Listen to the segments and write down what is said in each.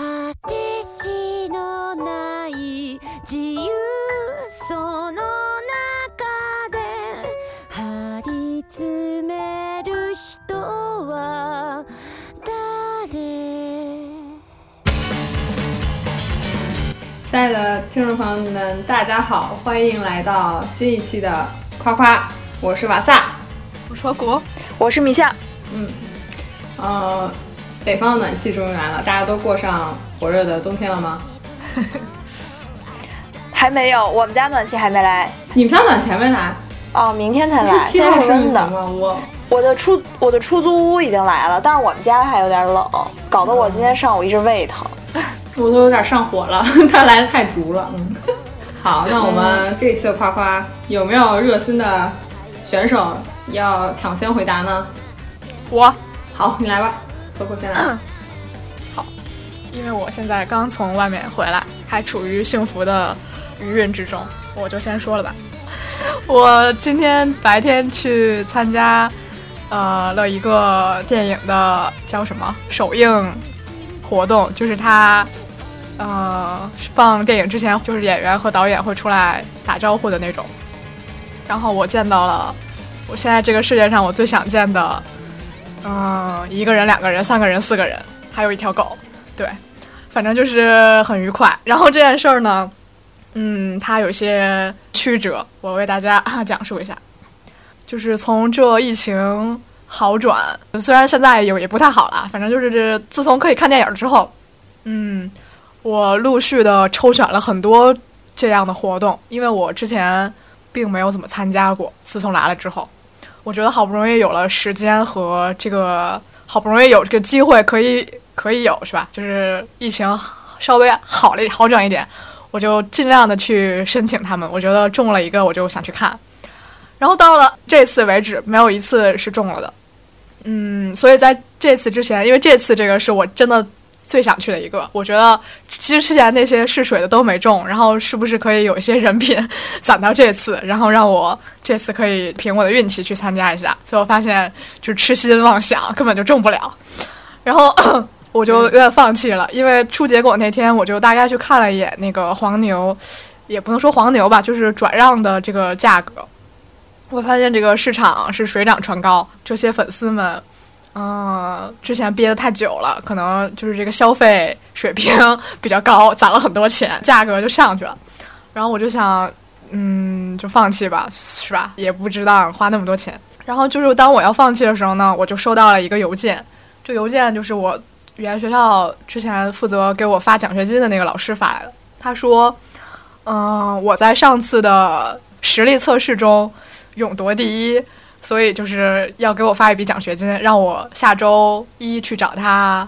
果てしのない自由その中で張り詰める人は誰亲爱的听众朋友们，大家好，欢迎来到新一期的夸夸，我是瓦萨。我说国，我是米夏，呃， 北方的暖气终于来了，大家都过上火热的冬天了吗？还没有，我们家暖气还没来你们家暖气还没来？哦，明天才来，现在七号生日是温的。吗？我我的出我的出租屋已经来了，但是我们家还有点冷，搞得我今天上午一直胃疼。我都有点上火了，它来的太足了。嗯，好，那我们这一期的夸夸有没有热心的选手要抢先回答呢？我，好，你来吧，可可先来。因为我现在刚从外面回来，还处于幸福的余韵之中，我就先说了吧。我今天白天去参加，呃，了一个电影的叫什么首映活动，就是他，呃，放电影之前，就是演员和导演会出来打招呼的那种。然后我见到了，我现在这个世界上我最想见的，嗯、一个人、两个人、三个人、四个人，还有一条狗。对，反正就是很愉快。然后这件事儿呢，嗯，它有些曲折，我为大家讲述一下。就是从这疫情好转，虽然现在有也不太好了，反正就是这自从可以看电影之后，嗯，我陆续的抽选了很多这样的活动，因为我之前并没有怎么参加过。自从来了之后，我觉得好不容易有了时间和这个，好不容易有这个机会可以可以有是吧？就是疫情稍微好了好转一点，我就尽量的去申请他们。我觉得中了一个，我就想去看。然后到了这次为止，没有一次是中了的。嗯，所以在这次之前，因为这次这个是我真的最想去的一个，我觉得其实之前那些试水的都没中，然后是不是可以有一些人品 攒到这次，然后让我这次可以凭我的运气去参加一下？最后发现就是痴心妄想，根本就中不了。然后 我就有点放弃了，因为出结果那天我就大概去看了一眼那个黄牛，也不能说黄牛吧，就是转让的这个价格。我发现这个市场是水涨船高，这些粉丝们，嗯、之前憋得太久了，可能就是这个消费水平比较高，攒了很多钱，价格就上去了。然后我就想，嗯，就放弃吧，是吧？也不值当花那么多钱。然后就是当我要放弃的时候呢，我就收到了一个邮件，这邮件就是我语言学校之前负责给我发奖学金的那个老师发来的。他说，嗯、我在上次的实力测试中勇夺第一，所以就是要给我发一笔奖学金，让我下周一去找他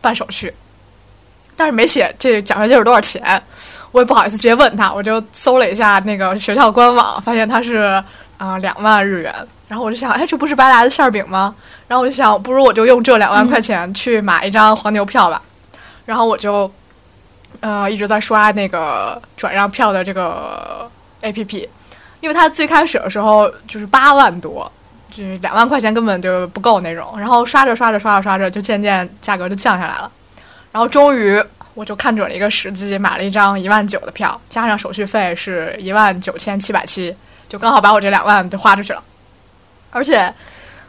办手续。但是没写这奖学金是多少钱，我也不好意思直接问他，我就搜了一下那个学校官网，发现他是啊两、万日元。然后我就想，哎，这不是白来的馅儿饼吗？然后我就想，不如我就用这两万块钱去买一张黄牛票吧。然后我就呃一直在刷那个转让票的这个 A P P，因为它最开始的时候就是八万多，就是两万块钱根本就不够那种。然后刷着刷着刷着刷着，就渐渐价格就降下来了。然后终于我就看准了一个时机，买了一张一万九的票，加上手续费是一万九千七百七，就刚好把我这两万就花出去了。而且，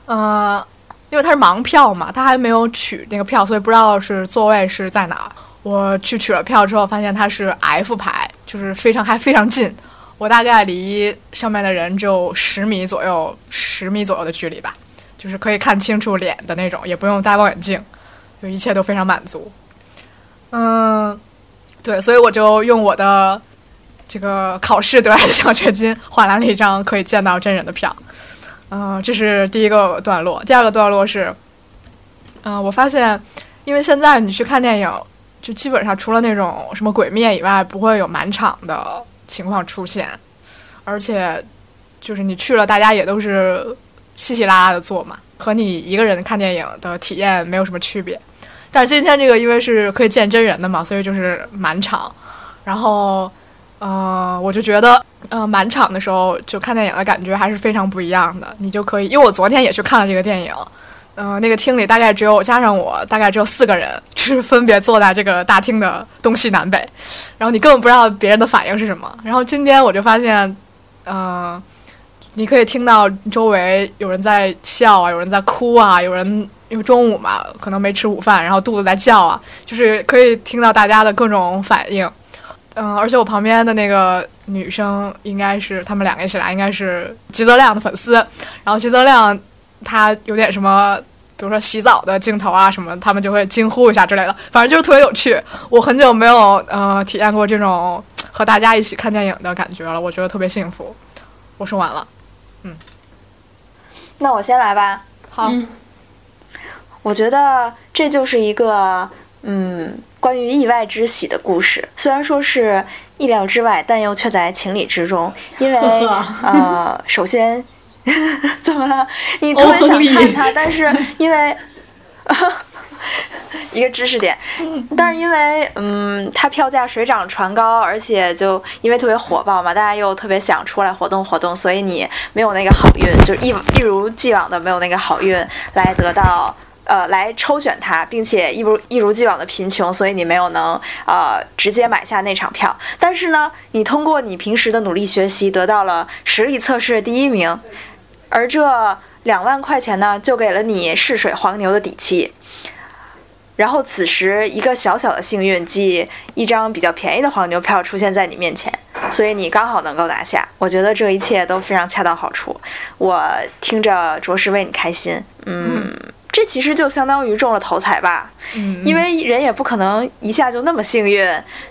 呃，因为它是盲票嘛，他还没有取那个票，所以不知道是座位是在哪儿。我去取了票之后，发现它是 F 排，就是非常还非常近，我大概离上面的人只有十米左右，十米左右的距离吧，就是可以看清楚脸的那种，也不用戴望远镜，就一切都非常满足。嗯，对，所以我就用我的这个考试得来的奖学金换来了一张可以见到真人的票。嗯、这是第一个段落。第二个段落是，嗯、我发现，因为现在你去看电影，就基本上除了那种什么鬼灭以外，不会有满场的情况出现，而且就是你去了，大家也都是稀稀拉拉的坐嘛，和你一个人看电影的体验没有什么区别。但是今天这个因为是可以见真人的嘛，所以就是满场，然后，呃，我就觉得，呃，满场的时候就看电影的感觉还是非常不一样的。你就可以，因为我昨天也去看了这个电影，呃，那个厅里大概只有加上我，大概只有四个人，就是分别坐在这个大厅的东西南北，然后你根本不知道别人的反应是什么。然后今天我就发现，嗯、你可以听到周围有人在笑啊，有人在哭啊，有人因为中午嘛，可能没吃午饭，然后肚子在叫啊，就是可以听到大家的各种反应。嗯，而且我旁边的那个女生应该是他们两个一起来，应该是吉泽亮的粉丝。然后吉泽亮他有点什么，比如说洗澡的镜头啊什么，他们就会惊呼一下之类的，反正就是特别有趣。我很久没有呃体验过这种和大家一起看电影的感觉了，我觉得特别幸福。我说完了，嗯那我先来吧。好，嗯我觉得这就是一个嗯关于意外之喜的故事，虽然说是意料之外，但又却在情理之中。因为 呃，首先 怎么了？你特别想看他，但是因为 一个知识点，但是因为嗯，它票价水涨船高，而且就因为特别火爆嘛，大家又特别想出来活动活动，所以你没有那个好运，就一一如既往的没有那个好运来得到。呃，来抽选它，并且一如一如既往的贫穷，所以你没有能呃直接买下那场票。但是呢，你通过你平时的努力学习，得到了实力测试的第一名，而这两万块钱呢，就给了你试水黄牛的底气。然后此时，一个小小的幸运，即一张比较便宜的黄牛票出现在你面前，所以你刚好能够拿下。我觉得这一切都非常恰到好处，我听着着实为你开心。嗯，这其实就相当于中了头彩吧。嗯，因为人也不可能一下就那么幸运，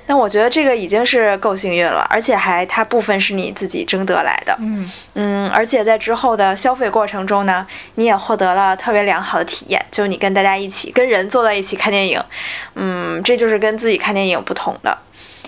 但我觉得这个已经是够幸运了，而且还它部分是你自己争得来的，嗯嗯，而且在之后的消费过程中呢，你也获得了特别良好的体验，就是你跟大家一起跟人坐在一起看电影，嗯，这就是跟自己看电影不同的。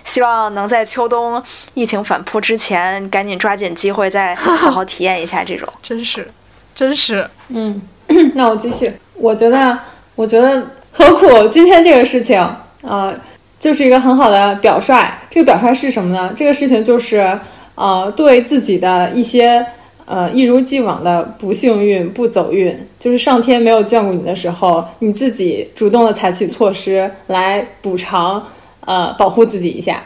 希望能在秋冬疫情反扑之前，赶紧抓紧机会，再好好 体验一下这种。真是，真是，嗯，那我继续。我觉得，我觉得何苦 今天这个事情，呃，就是一个很好的表率。这个表率是什么呢？这个事情就是，呃，对自己的一些呃一如既往的不幸运、不走运，就是上天没有眷顾你的时候，你自己主动的采取措施来补偿，呃，保护自己一下。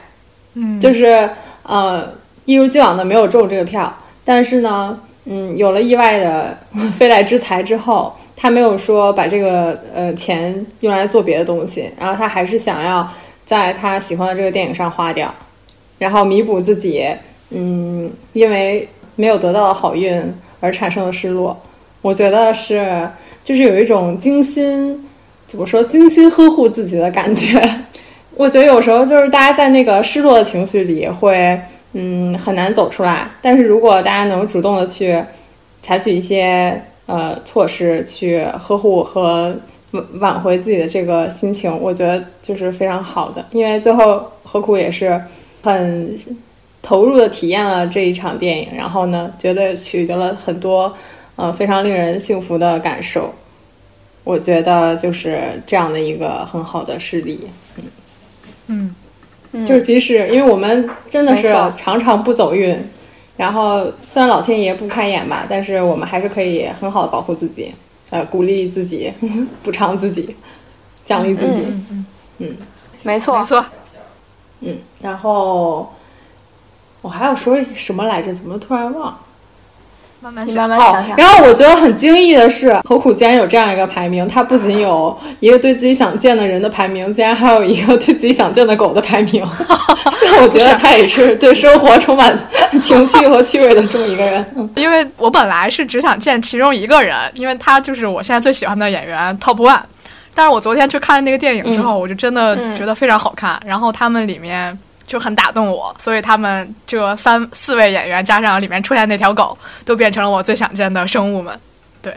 嗯，就是呃一如既往的没有中这个票，但是呢，嗯，有了意外的 飞来之财之后，他没有说把这个呃钱用来做别的东西，然后他还是想要在他喜欢的这个电影上花掉，然后弥补自己嗯因为没有得到的好运而产生的失落。我觉得是就是有一种精心怎么说精心呵护自己的感觉。我觉得有时候就是大家在那个失落的情绪里会，嗯，很难走出来。但是如果大家能主动的去采取一些呃措施去呵护和挽挽回自己的这个心情，我觉得就是非常好的。因为最后何苦也是很投入的体验了这一场电影，然后呢，觉得取得了很多呃非常令人幸福的感受。我觉得就是这样的一个很好的事例。嗯嗯就是即使因为我们真的是常常不走运，然后虽然老天爷不开眼吧，但是我们还是可以很好的保护自己，呃，鼓励自己，补偿自己，奖励自己，嗯没错没，错，嗯然后我还要说什么来着？怎么突然忘了？慢慢想慢，慢哦想，想。然后我觉得很惊异的是，何苦竟然有这样一个排名？它不仅有 一个对自己想见的人的排名，竟然还有一个对自己想见的狗的排名。让 我觉得他也是对生活充满情趣和趣味的这么一个人。嗯 因为我本来是只想见其中一个人，因为他就是我现在最喜欢的演员 Top One。但是我昨天去看那个电影之后，我就真的嗯觉得非常好看。然后他们里面就很打动我，所以他们这三四位演员加上里面出现那条狗，都变成了我最想见的生物们。对，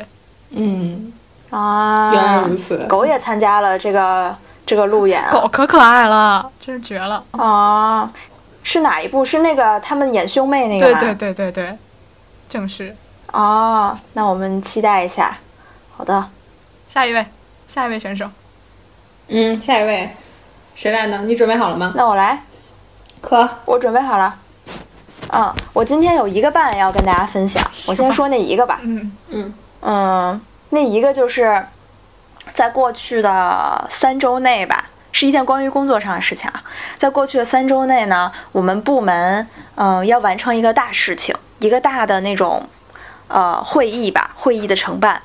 嗯，啊，原来如此。狗也参加了这个这个路演啊狗可可爱了，真是绝了。啊，是哪一部？是那个他们演兄妹那个？对对对对对，正是。哦，那我们期待一下。好的，下一位，下一位选手，嗯，下一位，谁来呢？你准备好了吗？那我来，可我准备好了。嗯，我今天有一个半要跟大家分享，我先说那一个吧。嗯嗯嗯，那一个就是在过去的三周内吧，是一件关于工作上的事情啊。在过去的三周内呢，我们部门嗯要完成一个大事情，一个大的那种呃会议吧，会议的承办。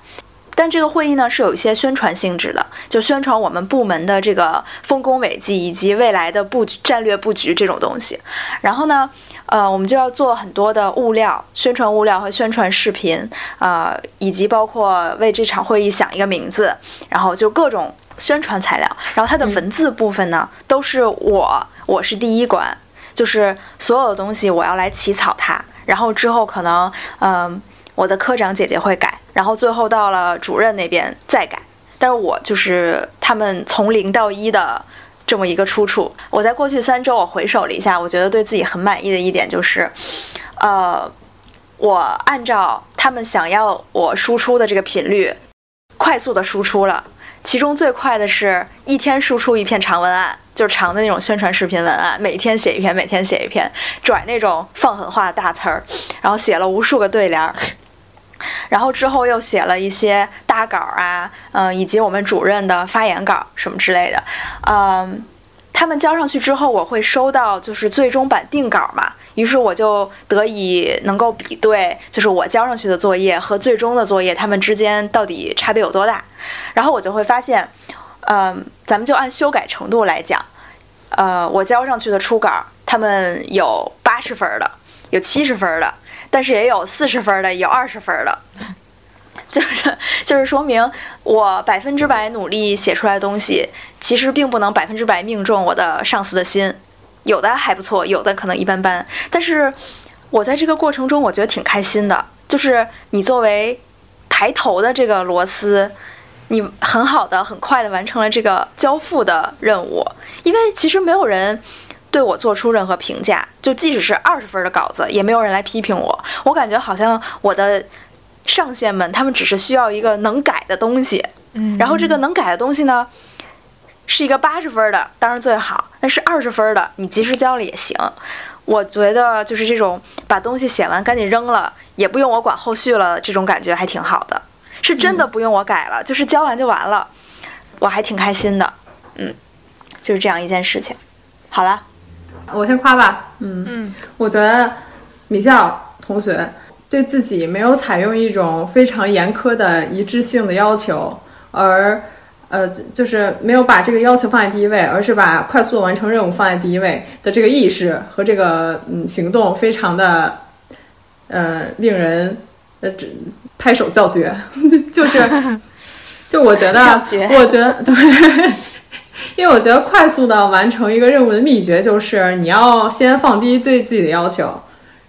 但这个会议呢是有一些宣传性质的，就宣传我们部门的这个丰功伟绩以及未来的布局、战略布局这种东西。然后呢，呃，我们就要做很多的物料、宣传物料和宣传视频，呃，以及包括为这场会议想一个名字，然后就各种宣传材料。然后它的文字部分呢，都是我，我是第一关，就是所有的东西我要来起草它，然后之后可能，嗯。我的科长姐姐会改，然后最后到了主任那边再改，但是我就是他们从零到一的这么一个出处。我在过去三周，我回首了一下，我觉得对自己很满意的一点就是，呃，我按照他们想要我输出的这个频率，快速的输出了。其中最快的是一天输出一篇长文案，就是长的那种宣传视频文案，每天写一篇，每天写一篇，拽那种放狠话的大词儿，然后写了无数个对联儿。然后之后又写了一些大稿啊，嗯，以及我们主任的发言稿什么之类的，嗯，他们交上去之后，我会收到就是最终版定稿嘛，于是我就得以能够比对，就是我交上去的作业和最终的作业，他们之间到底差别有多大，然后我就会发现，嗯，咱们就按修改程度来讲，呃，我交上去的初稿，他们有八十分的，有七十分的。但是也有四十分的，有二十分的，就是就是说明我百分之百努力写出来的东西，其实并不能百分之百命中我的上司的心，有的还不错，有的可能一般般。但是我在这个过程中，我觉得挺开心的，就是你作为排头的这个螺丝，你很好的、很快的完成了这个交付的任务，因为其实没有人。对我做出任何评价，就即使是二十分的稿子，也没有人来批评我。我感觉好像我的上线们，他们只是需要一个能改的东西。嗯，然后这个能改的东西呢，是一个八十分的，当然最好。那是二十分的，你及时交了也行。我觉得就是这种把东西写完赶紧扔了，也不用我管后续了，这种感觉还挺好的。是真的不用我改了，就是交完就完了，我还挺开心的。嗯，就是这样一件事情。好了。我先夸吧，嗯。嗯，我觉得米笑同学对自己没有采用一种非常严苛的一致性的要求，而呃，就是没有把这个要求放在第一位，而是把快速完成任务放在第一位的这个意识和这个嗯行动，非常的呃令人呃拍手叫绝，就是就我觉得，我觉得对。因为我觉得快速的完成一个任务的秘诀就是你要先放低对自己的要求，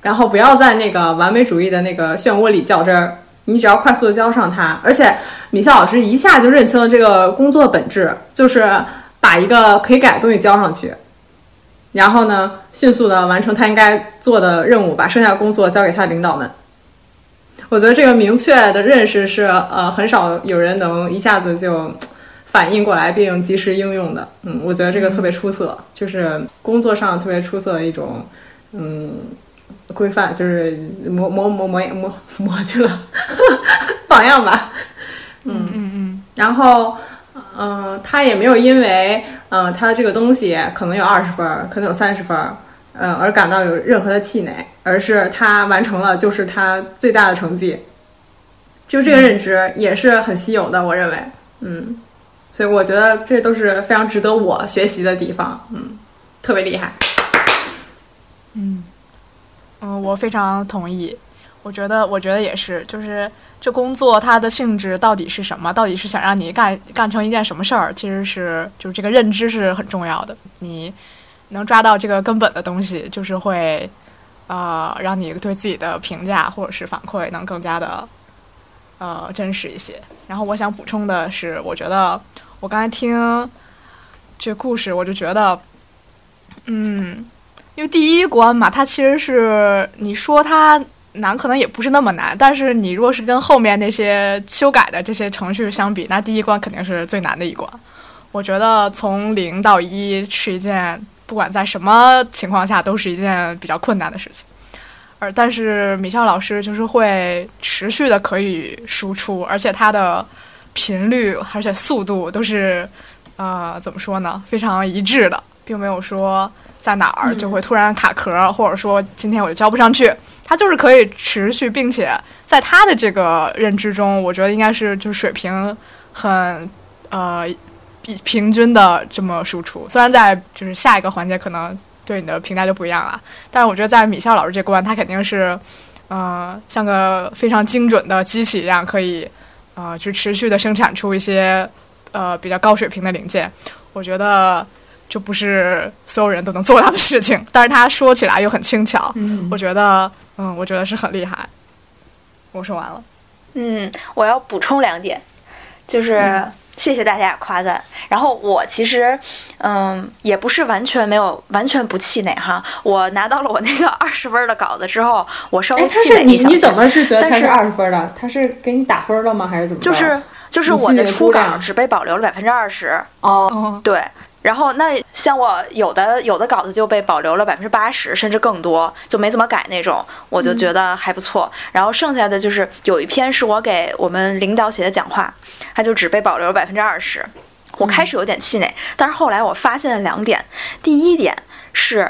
然后不要在那个完美主义的那个漩涡里较真儿。你只要快速的交上它，而且米笑老师一下就认清了这个工作的本质，就是把一个可以改的东西交上去，然后呢，迅速的完成他应该做的任务，把剩下的工作交给他的领导们。我觉得这个明确的认识是呃很少有人能一下子就。反应过来并及时应用的，嗯，我觉得这个特别出色，就是工作上特别出色的一种，嗯，规范，就是模模模模模模去了榜样吧，嗯嗯嗯，然后，嗯，他也没有因为，嗯，他的这个东西可能有二十分，可能有三十分，嗯，而感到有任何的气馁，而是他完成了就是他最大的成绩，就这个认知也是很稀有的，我认为，嗯。所以我觉得这都是非常值得我学习的地方，嗯，特别厉害。嗯，嗯，我非常同意。我觉得，我觉得也是，就是这工作它的性质到底是什么？到底是想让你干干成一件什么事儿？其实是，就是这个认知是很重要的。你能抓到这个根本的东西，就是会，呃，让你对自己的评价或者是反馈能更加的，呃，真实一些。然后我想补充的是，我觉得。我刚才听这故事，我就觉得，嗯，因为第一关嘛，它其实是你说它难，可能也不是那么难。但是你如果是跟后面那些修改的这些程序相比，那第一关肯定是最难的一关。我觉得从零到一是一件，不管在什么情况下都是一件比较困难的事情。而但是米笑老师就是会持续的可以输出，而且他的频率而且速度都是呃怎么说呢，非常一致的，并没有说在哪儿就会突然卡壳，或者说今天我就交不上去，他就是可以持续，并且在他的这个认知中，我觉得应该是就是水平很呃比平均的这么输出，虽然在就是下一个环节可能。对你的评价就不一样了，但是我觉得在米笑老师这关，他肯定是，呃，像个非常精准的机器一样，可以，呃，去持续的生产出一些，呃，比较高水平的零件。我觉得这不是所有人都能做到的事情，但是他说起来又很轻巧。嗯我觉得，嗯，我觉得是很厉害。我说完了。嗯，我要补充两点，就是谢谢大家夸赞。然后我其实，嗯，也不是完全没有完全不气馁哈。我拿到了我那个 二十分的稿子之后，我稍微哎，他气是你馁一小下你怎么是觉得他是二十分的？他是给你打分了吗？还是怎么着？就是就是我的初稿只被保留了百分之二十，哦，哦，对。然后那像我有的有的稿子就被保留了百分之八十，甚至更多，就没怎么改那种，我就觉得还不错。然后剩下的就是有一篇是我给我们领导写的讲话，它就只被保留了百分之二十。我开始有点气馁，但是后来我发现了两点。第一点是，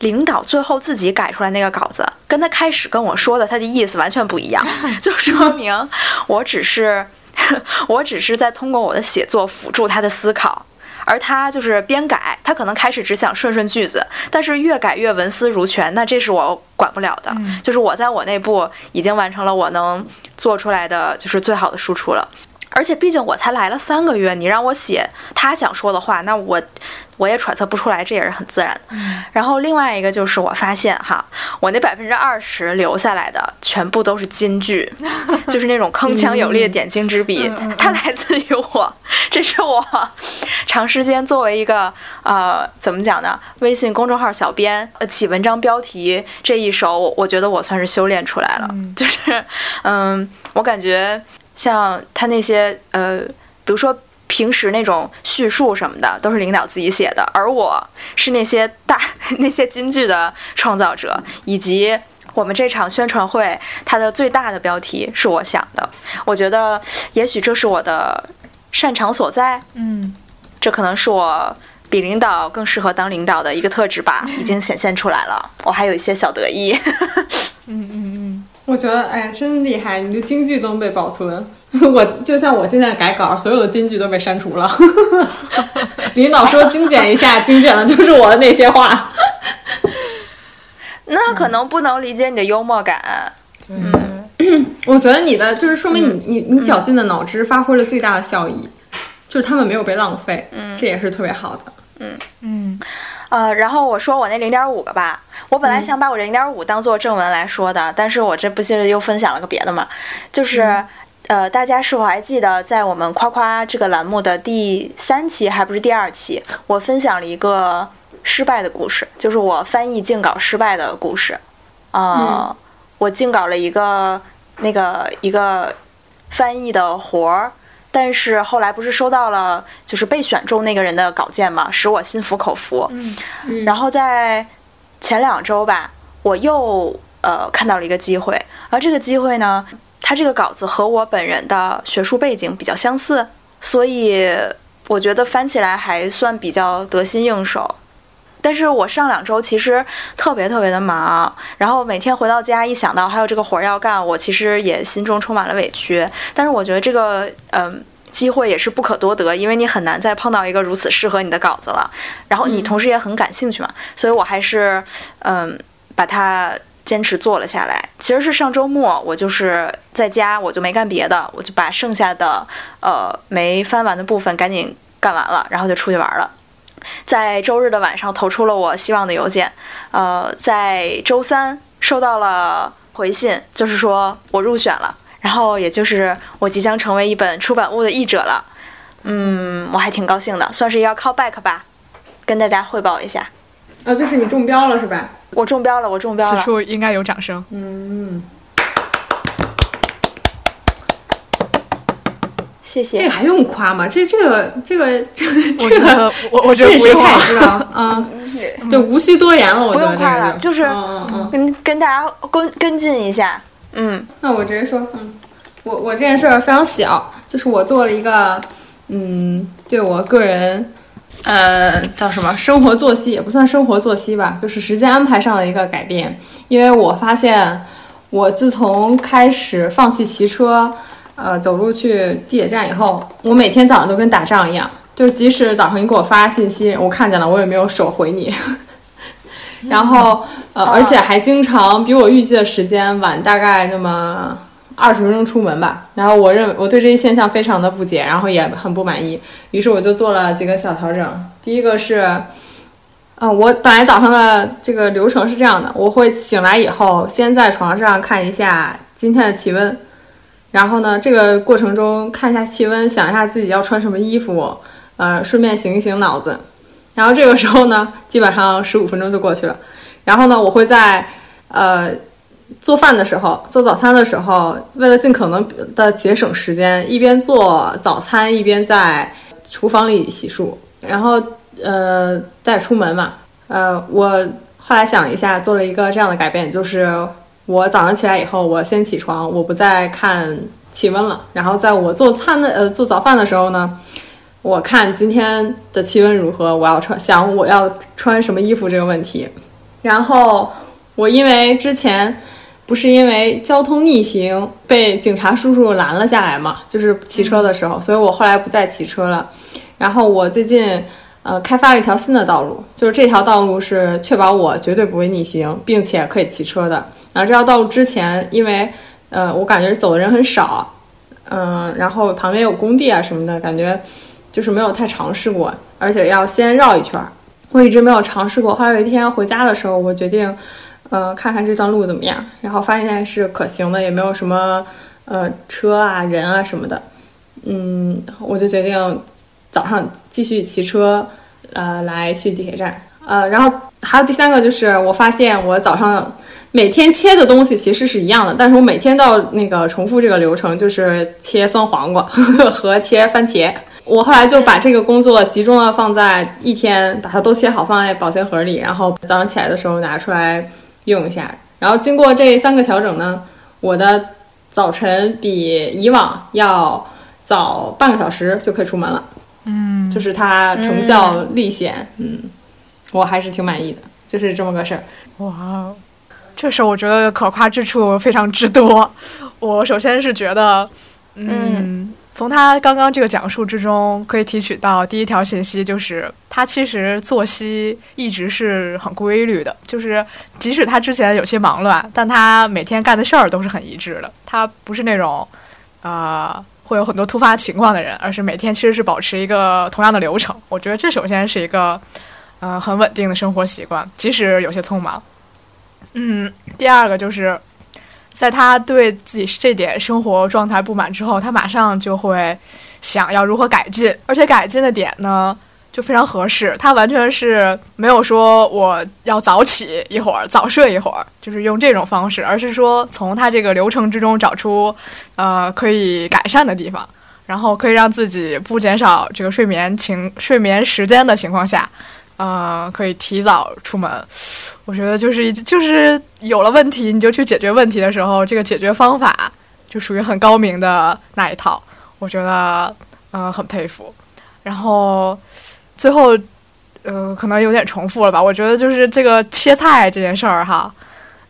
领导最后自己改出来那个稿子，跟他开始跟我说的他的意思完全不一样，就说明我只是 我只是在通过我的写作辅助他的思考。而他就是边改，他可能开始只想顺顺句子，但是越改越文思如泉，那这是我管不了的。嗯就是我在我内部已经完成了我能做出来的就是最好的输出了。而且毕竟我才来了三个月，你让我写他想说的话，那我我也揣测不出来，这也是很自然的。然后另外一个就是我发现哈，我那百分之二十留下来的全部都是金句，就是那种铿锵有力的点睛之笔，它来自于我，这是我长时间作为一个呃怎么讲呢，微信公众号小编，呃起文章标题这一手，我我觉得我算是修炼出来了，嗯就是嗯，我感觉像他那些呃，比如说。平时那种叙述什么的都是领导自己写的，而我是那些大 那些金句的创造者，以及我们这场宣传会它的最大的标题是我想的。我觉得也许这是我的擅长所在，嗯这可能是我比领导更适合当领导的一个特质吧，已经显现出来了。我还有一些小得意。嗯 嗯嗯，我觉得哎，真厉害，你的京剧都能被保存。我就像我现在改稿，所有的京剧都被删除了。领导说精简一下，精简的就是我的那些话。那可能不能理解你的幽默感。嗯，我觉得你的就是说明你、你你绞尽的脑汁发挥了最大的效益，就是他们没有被浪费，嗯，这也是特别好的。嗯嗯呃，然后我说我那零点五个吧，我本来想把我这零点五当做正文来说的，但是我这不是又分享了个别的嘛，就是。呃，大家是否还记得，在我们夸夸这个栏目的第三期，还不是第二期，我分享了一个失败的故事，就是我翻译竞稿失败的故事。呃，我竞稿了一个那个一个翻译的活儿，但是后来不是收到了就是被选中那个人的稿件嘛，使我心服口服。嗯然后在前两周吧，我又呃看到了一个机会，而这个机会呢，它这个稿子和我本人的学术背景比较相似，所以我觉得翻起来还算比较得心应手。但是我上两周其实特别特别的忙，然后每天回到家一想到还有这个活儿要干，我其实也心中充满了委屈。但是我觉得这个嗯。机会也是不可多得，因为你很难再碰到一个如此适合你的稿子了。然后你同时也很感兴趣嘛，所以我还是嗯把它坚持做了下来。其实是上周末我就是在家，我就没干别的，我就把剩下的呃没翻完的部分赶紧干完了，然后就出去玩了。在周日的晚上投出了我希望的邮件，呃，在周三收到了回信，就是说我入选了，然后也就是我即将成为一本出版物的译者了。嗯，我还挺高兴的，算是要 call back 吧，跟大家汇报一下，啊，就是你中标了是吧？我中标了，我中标了此。处应该有掌声。嗯，谢谢。这个还用夸吗？这这个这个 这个我这个我我觉得不用太师啊啊，对，无需多言了，我不觉得用夸了，这个就是嗯嗯嗯。跟跟大家跟跟进一下。嗯那我直接说，嗯，我我这件事儿非常小，就是我做了一个，嗯，对我个人，呃，叫什么生活作息也不算生活作息吧，就是时间安排上的一个改变。因为我发现，我自从开始放弃骑车，呃，走路去地铁站以后，我每天早上都跟打仗一样，就是即使早上你给我发信息，我看见了，我也没有手回你。然后，呃，而且还经常比我预计的时间晚大概那么二十分钟出门吧。然后我认我对这一现象非常的不解，然后也很不满意。于是我就做了几个小调整。第一个是，嗯、我本来早上的这个流程是这样的：我会醒来以后，先在床上看一下今天的气温，然后呢，这个过程中看一下气温，想一下自己要穿什么衣服，呃，顺便醒一醒脑子。然后这个时候呢，基本上十五分钟就过去了。然后呢，我会在呃做饭的时候、做早餐的时候，为了尽可能的节省时间，一边做早餐一边在厨房里洗漱，然后呃再出门嘛。呃，我后来想了一下，做了一个这样的改变，就是我早上起来以后，我先起床，我不再看气温了。然后在我做餐的呃做早饭的时候呢。我看今天的气温如何，我要穿想我要穿什么衣服这个问题。然后我因为之前不是因为交通逆行被警察叔叔拦了下来嘛，就是骑车的时候，所以我后来不再骑车了。然后我最近呃开发了一条新的道路，就是这条道路是确保我绝对不会逆行，并且可以骑车的。然后这条道路之前因为呃我感觉走的人很少，嗯、然后旁边有工地啊什么的，感觉。就是没有太尝试过，而且要先绕一圈，我一直没有尝试过。后来有一天回家的时候，我决定，呃，看看这段路怎么样，然后发现是可行的，也没有什么呃车啊、人啊什么的，嗯，我就决定早上继续骑车，呃，来去地铁站，呃，然后还有第三个就是我发现我早上每天切的东西其实是一样的，但是我每天都要那个重复这个流程，就是切酸黄瓜 和切番茄。我后来就把这个工作集中的放在一天，把它都切好，放在保鲜盒里，然后早上起来的时候拿出来用一下。然后经过这三个调整呢，我的早晨比以往要早半个小时就可以出门了。嗯，就是它成效立显，嗯，我还是挺满意的，就是这么个事儿。哇哦，这事儿我觉得可夸之处非常之多。我首先是觉得，嗯，从他刚刚这个讲述之中，可以提取到第一条信息，就是他其实作息一直是很规律的，就是即使他之前有些忙乱，但他每天干的事儿都是很一致的。他不是那种，呃。会有很多突发情况的人，而是每天其实是保持一个同样的流程。我觉得这首先是一个，呃，很稳定的生活习惯，即使有些匆忙。嗯，第二个就是，在他对自己这点生活状态不满之后，他马上就会想要如何改进，而且改进的点呢就非常合适。他完全是没有说我要早起一会儿，早睡一会儿，就是用这种方式，而是说从他这个流程之中找出呃可以改善的地方，然后可以让自己不减少这个睡眠情睡眠时间的情况下。呃，可以提早出门，我觉得就是就是有了问题，你就去解决问题的时候，这个解决方法就属于很高明的那一套，我觉得呃很佩服。然后最后呃可能有点重复了吧，我觉得就是这个切菜这件事儿哈，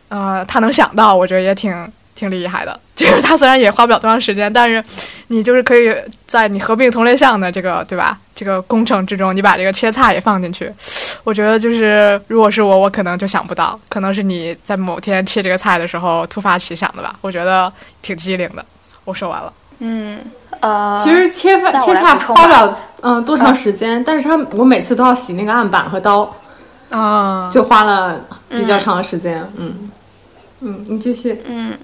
呃他能想到，我觉得也挺挺厉害的。就是他虽然也花不了多长时间，但是你就是可以在你合并同类项的这个对吧？这个工程之中，你把这个切菜也放进去，我觉得就是如果是我，我可能就想不到，可能是你在某天切这个菜的时候突发奇想的吧？我觉得挺机灵的。我说完了。嗯，呃，其实切饭切菜花不了嗯多长时间，但是他我每次都要洗那个案板和刀，嗯，就花了比较长的时间。嗯嗯，你继续。嗯，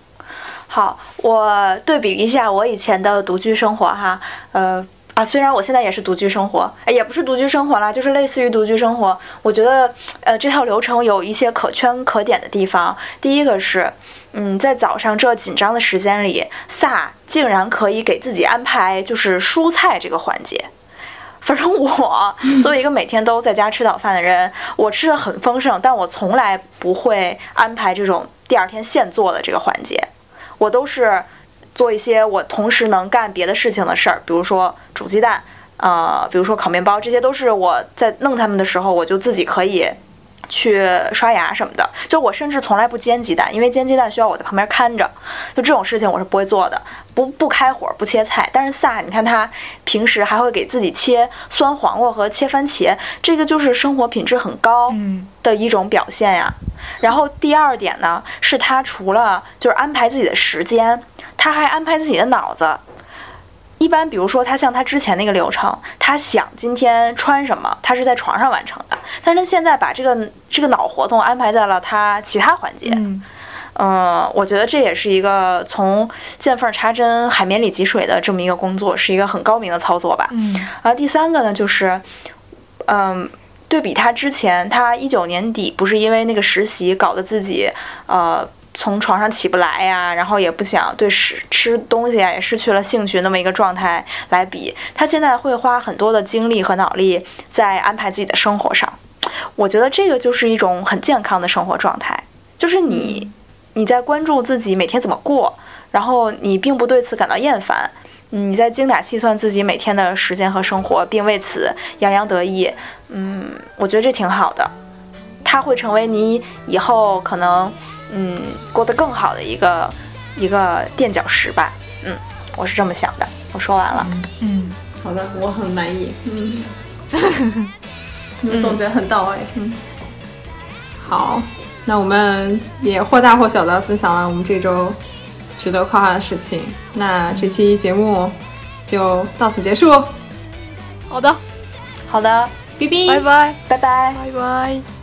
好，我对比一下我以前的独居生活哈，呃啊，虽然我现在也是独居生活，哎，也不是独居生活啦，就是类似于独居生活。我觉得呃这套流程有一些可圈可点的地方。第一个是，嗯，在早上这紧张的时间里，萨竟然可以给自己安排就是蔬菜这个环节。反正我作为一个每天都在家吃早饭的人，我吃的很丰盛，但我从来不会安排这种第二天现做的这个环节，我都是做一些我同时能干别的事情的事儿，比如说煮鸡蛋，呃，比如说烤面包，这些都是我在弄他们的时候，我就自己可以。去刷牙什么的，就我甚至从来不煎鸡蛋，因为煎鸡蛋需要我在旁边看着，就这种事情我是不会做的，不不开火，不切菜。但是萨，你看他平时还会给自己切酸黄瓜和切番茄，这个就是生活品质很高的一种表现呀。然后第二点呢，是他除了就是安排自己的时间，他还安排自己的脑子。一般，比如说他像他之前那个流程，他想今天穿什么，他是在床上完成的。但是他现在把这个这个脑活动安排在了他其他环节。嗯，我觉得这也是一个从见缝插针、海绵里挤水的这么一个工作，是一个很高明的操作吧。嗯。然后第三个呢，就是，嗯，对比他之前，他一九年底不是因为那个实习搞得自己，呃。从床上起不来呀，然后也不想对吃吃东西啊，也失去了兴趣，那么一个状态来比，他现在会花很多的精力和脑力在安排自己的生活上。我觉得这个就是一种很健康的生活状态，就是你你在关注自己每天怎么过，然后你并不对此感到厌烦，你在精打细算自己每天的时间和生活，并为此洋洋得意。嗯，我觉得这挺好的，它会成为你以后可能。嗯，过得更好的一个一个垫脚石吧。嗯，我是这么想的。我说完了。嗯，好的，我很满意。嗯，你们总结很到位。嗯，好，那我们也或大或小的分享了我们这周值得夸夸的事情。那这期节目就到此结束。好的，好的，拜拜，拜拜，拜拜，拜拜。